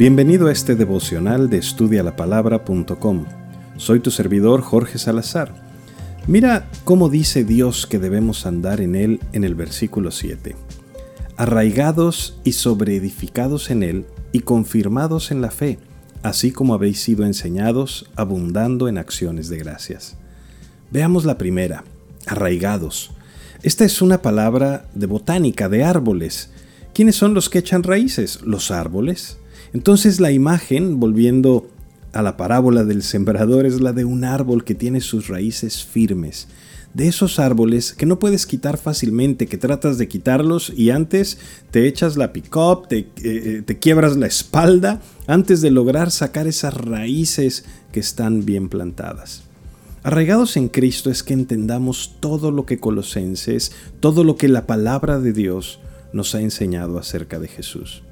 Bienvenido a este devocional de estudialapalabra.com. Soy tu servidor Jorge Salazar. Mira cómo dice Dios que debemos andar en Él en el versículo 7. Arraigados y sobreedificados en Él y confirmados en la fe, así como habéis sido enseñados, abundando en acciones de gracias. Veamos la primera, arraigados. Esta es una palabra de botánica, de árboles. ¿Quiénes son los que echan raíces? Los árboles. Entonces la imagen, volviendo a la parábola del sembrador, es la de un árbol que tiene sus raíces firmes. De esos árboles que no puedes quitar fácilmente, que tratas de quitarlos y antes te echas la pick-up, te, eh, te quiebras la espalda antes de lograr sacar esas raíces que están bien plantadas. Arraigados en Cristo es que entendamos todo lo que Colosenses, todo lo que la palabra de Dios nos ha enseñado acerca de Jesús.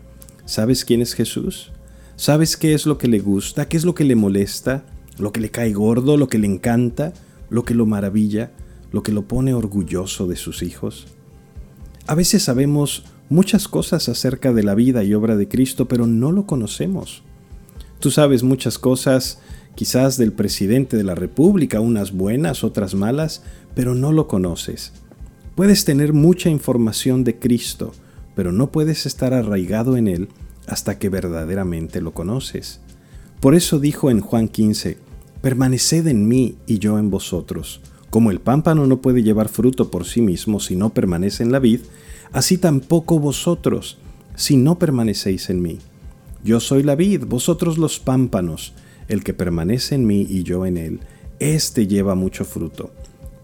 ¿Sabes quién es Jesús? ¿Sabes qué es lo que le gusta? ¿Qué es lo que le molesta? ¿Lo que le cae gordo? ¿Lo que le encanta? ¿Lo que lo maravilla? ¿Lo que lo pone orgulloso de sus hijos? A veces sabemos muchas cosas acerca de la vida y obra de Cristo, pero no lo conocemos. Tú sabes muchas cosas quizás del presidente de la República, unas buenas, otras malas, pero no lo conoces. Puedes tener mucha información de Cristo, pero no puedes estar arraigado en Él hasta que verdaderamente lo conoces. Por eso dijo en Juan 15, Permaneced en mí y yo en vosotros. Como el pámpano no puede llevar fruto por sí mismo si no permanece en la vid, así tampoco vosotros, si no permanecéis en mí. Yo soy la vid, vosotros los pámpanos. El que permanece en mí y yo en él, éste lleva mucho fruto,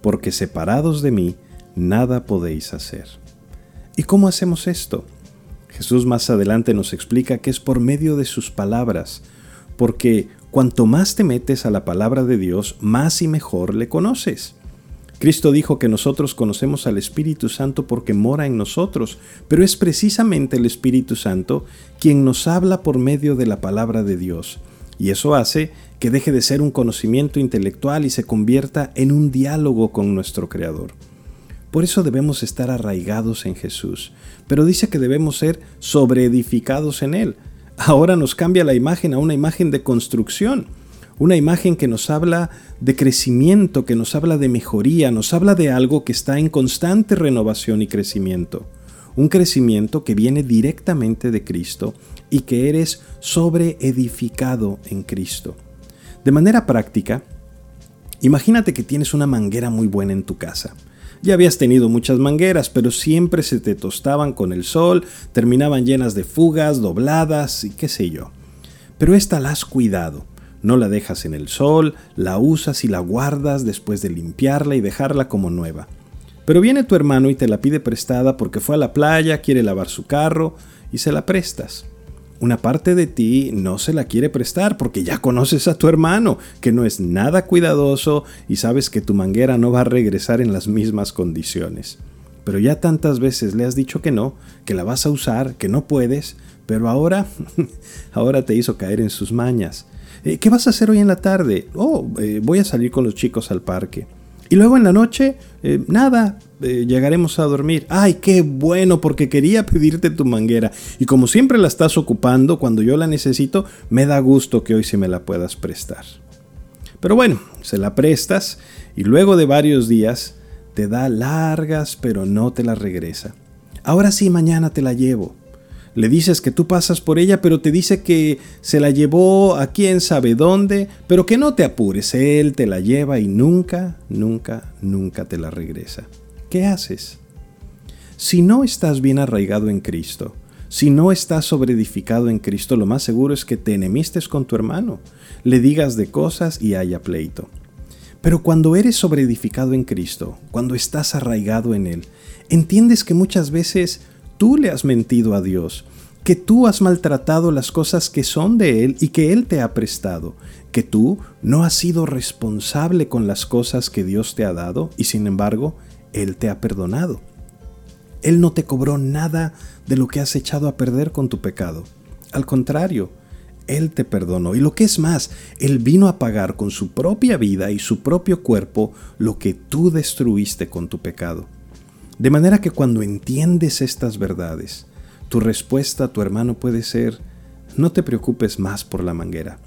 porque separados de mí, nada podéis hacer. ¿Y cómo hacemos esto? Jesús más adelante nos explica que es por medio de sus palabras, porque cuanto más te metes a la palabra de Dios, más y mejor le conoces. Cristo dijo que nosotros conocemos al Espíritu Santo porque mora en nosotros, pero es precisamente el Espíritu Santo quien nos habla por medio de la palabra de Dios. Y eso hace que deje de ser un conocimiento intelectual y se convierta en un diálogo con nuestro Creador. Por eso debemos estar arraigados en Jesús. Pero dice que debemos ser sobreedificados en Él. Ahora nos cambia la imagen a una imagen de construcción. Una imagen que nos habla de crecimiento, que nos habla de mejoría, nos habla de algo que está en constante renovación y crecimiento. Un crecimiento que viene directamente de Cristo y que eres sobreedificado en Cristo. De manera práctica, imagínate que tienes una manguera muy buena en tu casa. Ya habías tenido muchas mangueras, pero siempre se te tostaban con el sol, terminaban llenas de fugas, dobladas y qué sé yo. Pero esta la has cuidado. No la dejas en el sol, la usas y la guardas después de limpiarla y dejarla como nueva. Pero viene tu hermano y te la pide prestada porque fue a la playa, quiere lavar su carro y se la prestas una parte de ti no se la quiere prestar porque ya conoces a tu hermano, que no es nada cuidadoso y sabes que tu manguera no va a regresar en las mismas condiciones. Pero ya tantas veces le has dicho que no, que la vas a usar, que no puedes, pero ahora, ahora te hizo caer en sus mañas. Eh, ¿Qué vas a hacer hoy en la tarde? Oh, eh, voy a salir con los chicos al parque. Y luego en la noche, eh, nada, eh, llegaremos a dormir. Ay, qué bueno, porque quería pedirte tu manguera. Y como siempre la estás ocupando, cuando yo la necesito, me da gusto que hoy sí me la puedas prestar. Pero bueno, se la prestas y luego de varios días te da largas, pero no te la regresa. Ahora sí, mañana te la llevo. Le dices que tú pasas por ella, pero te dice que se la llevó a quién sabe dónde, pero que no te apures, él te la lleva y nunca, nunca, nunca te la regresa. ¿Qué haces? Si no estás bien arraigado en Cristo, si no estás sobreedificado en Cristo, lo más seguro es que te enemistes con tu hermano, le digas de cosas y haya pleito. Pero cuando eres sobreedificado en Cristo, cuando estás arraigado en Él, entiendes que muchas veces tú le has mentido a Dios, que tú has maltratado las cosas que son de Él y que Él te ha prestado, que tú no has sido responsable con las cosas que Dios te ha dado y sin embargo Él te ha perdonado. Él no te cobró nada de lo que has echado a perder con tu pecado. Al contrario, Él te perdonó. Y lo que es más, Él vino a pagar con su propia vida y su propio cuerpo lo que tú destruiste con tu pecado. De manera que cuando entiendes estas verdades, tu respuesta a tu hermano puede ser, no te preocupes más por la manguera.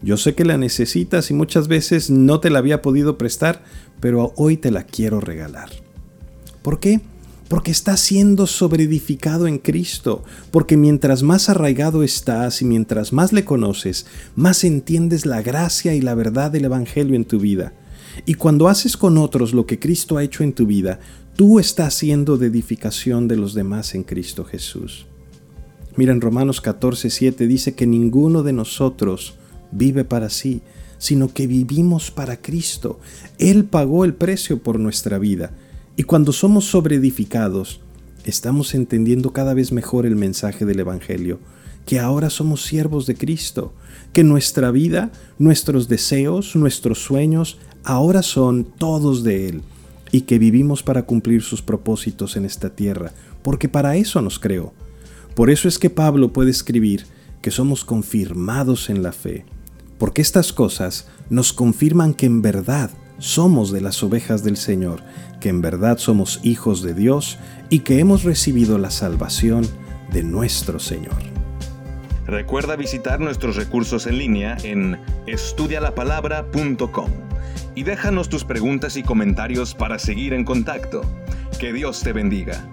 Yo sé que la necesitas y muchas veces no te la había podido prestar, pero hoy te la quiero regalar. ¿Por qué? Porque estás siendo sobreedificado en Cristo, porque mientras más arraigado estás y mientras más le conoces, más entiendes la gracia y la verdad del Evangelio en tu vida. Y cuando haces con otros lo que Cristo ha hecho en tu vida, tú estás siendo de edificación de los demás en Cristo Jesús. Mira, en Romanos 14, 7 dice que ninguno de nosotros vive para sí, sino que vivimos para Cristo. Él pagó el precio por nuestra vida. Y cuando somos sobreedificados, estamos entendiendo cada vez mejor el mensaje del Evangelio, que ahora somos siervos de Cristo, que nuestra vida, nuestros deseos, nuestros sueños, ahora son todos de Él, y que vivimos para cumplir sus propósitos en esta tierra, porque para eso nos creó. Por eso es que Pablo puede escribir que somos confirmados en la fe, porque estas cosas nos confirman que en verdad somos de las ovejas del Señor, que en verdad somos hijos de Dios y que hemos recibido la salvación de nuestro Señor. Recuerda visitar nuestros recursos en línea en estudialapalabra.com y déjanos tus preguntas y comentarios para seguir en contacto. Que Dios te bendiga.